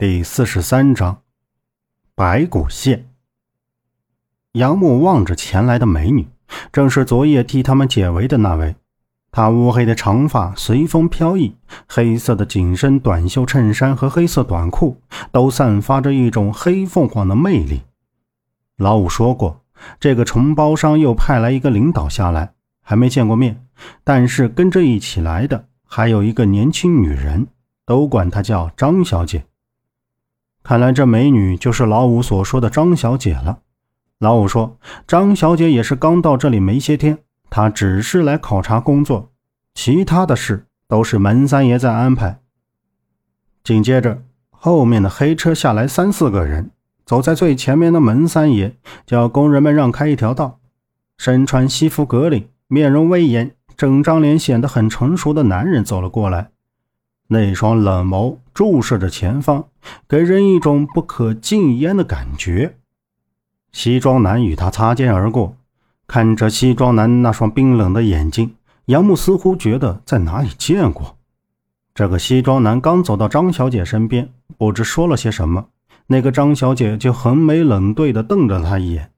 第四十三章，白骨线。杨木望着前来的美女，正是昨夜替他们解围的那位。她乌黑的长发随风飘逸，黑色的紧身短袖衬衫和黑色短裤都散发着一种黑凤凰的魅力。老五说过，这个承包商又派来一个领导下来，还没见过面，但是跟着一起来的还有一个年轻女人，都管她叫张小姐。看来这美女就是老五所说的张小姐了。老五说，张小姐也是刚到这里没些天，她只是来考察工作，其他的事都是门三爷在安排。紧接着，后面的黑车下来三四个人，走在最前面的门三爷叫工人们让开一条道。身穿西服革领、面容威严、整张脸显得很成熟的男人走了过来。那双冷眸注视着前方，给人一种不可禁烟的感觉。西装男与他擦肩而过，看着西装男那双冰冷的眼睛，杨木似乎觉得在哪里见过。这个西装男刚走到张小姐身边，不知说了些什么，那个张小姐就横眉冷对地瞪着他一眼。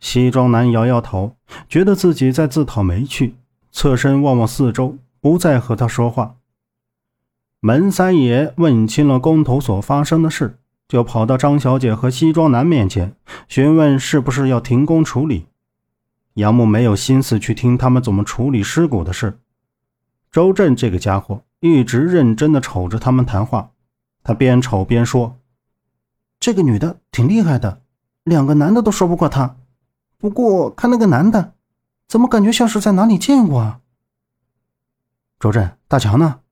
西装男摇摇头，觉得自己在自讨没趣，侧身望望四周，不再和他说话。门三爷问清了工头所发生的事，就跑到张小姐和西装男面前询问是不是要停工处理。杨木没有心思去听他们怎么处理尸骨的事。周震这个家伙一直认真地瞅着他们谈话，他边瞅边说：“这个女的挺厉害的，两个男的都说不过她。不过看那个男的，怎么感觉像是在哪里见过啊？”周震，大强呢？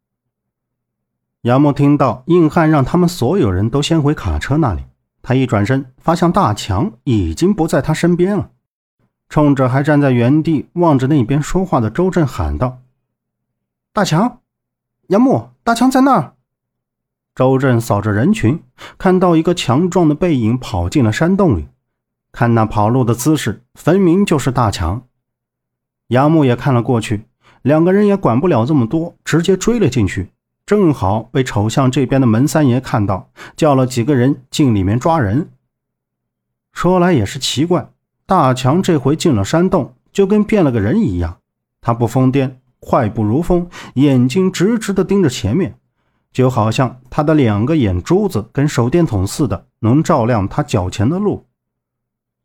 杨木听到硬汉让他们所有人都先回卡车那里，他一转身发现大强已经不在他身边了，冲着还站在原地望着那边说话的周震喊道：“大强，杨木，大强在那儿！”周震扫着人群，看到一个强壮的背影跑进了山洞里，看那跑路的姿势，分明就是大强。杨木也看了过去，两个人也管不了这么多，直接追了进去。正好被瞅向这边的门三爷看到，叫了几个人进里面抓人。说来也是奇怪，大强这回进了山洞，就跟变了个人一样。他不疯癫，快步如风，眼睛直直的盯着前面，就好像他的两个眼珠子跟手电筒似的，能照亮他脚前的路。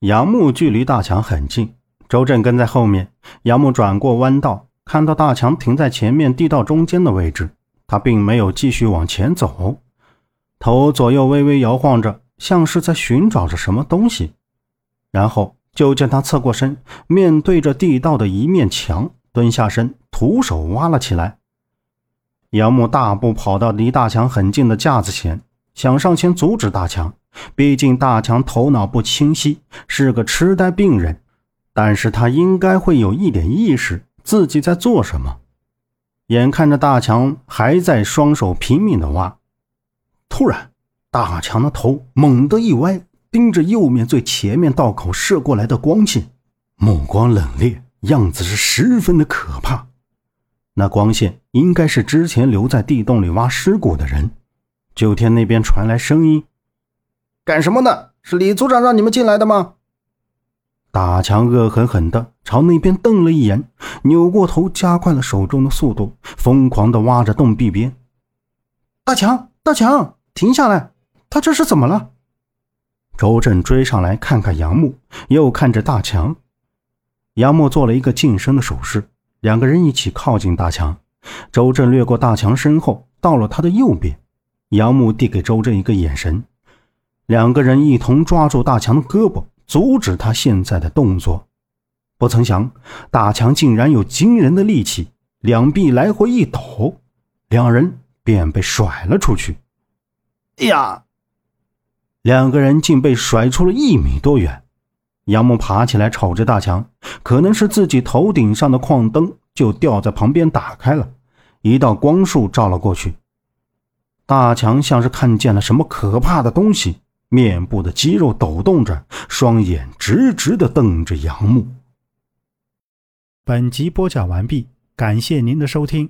杨木距离大强很近，周震跟在后面。杨木转过弯道，看到大强停在前面地道中间的位置。他并没有继续往前走，头左右微微摇晃着，像是在寻找着什么东西。然后就见他侧过身，面对着地道的一面墙，蹲下身，徒手挖了起来。杨木大步跑到离大强很近的架子前，想上前阻止大强。毕竟大强头脑不清晰，是个痴呆病人，但是他应该会有一点意识，自己在做什么。眼看着大强还在双手拼命的挖，突然，大强的头猛地一歪，盯着右面最前面道口射过来的光线，目光冷冽，样子是十分的可怕。那光线应该是之前留在地洞里挖尸骨的人。就听那边传来声音：“干什么呢？是李组长让你们进来的吗？”大强恶狠狠地朝那边瞪了一眼，扭过头，加快了手中的速度，疯狂地挖着洞壁边。大强，大强，停下来！他这是怎么了？周震追上来，看看杨木，又看着大强。杨木做了一个近身的手势，两个人一起靠近大强。周震掠过大强身后，到了他的右边。杨木递给周震一个眼神，两个人一同抓住大强的胳膊。阻止他现在的动作，不曾想大强竟然有惊人的力气，两臂来回一抖，两人便被甩了出去。哎呀！两个人竟被甩出了一米多远。杨木爬起来瞅着大强，可能是自己头顶上的矿灯就掉在旁边打开了，一道光束照了过去。大强像是看见了什么可怕的东西。面部的肌肉抖动着，双眼直直的瞪着杨木。本集播讲完毕，感谢您的收听。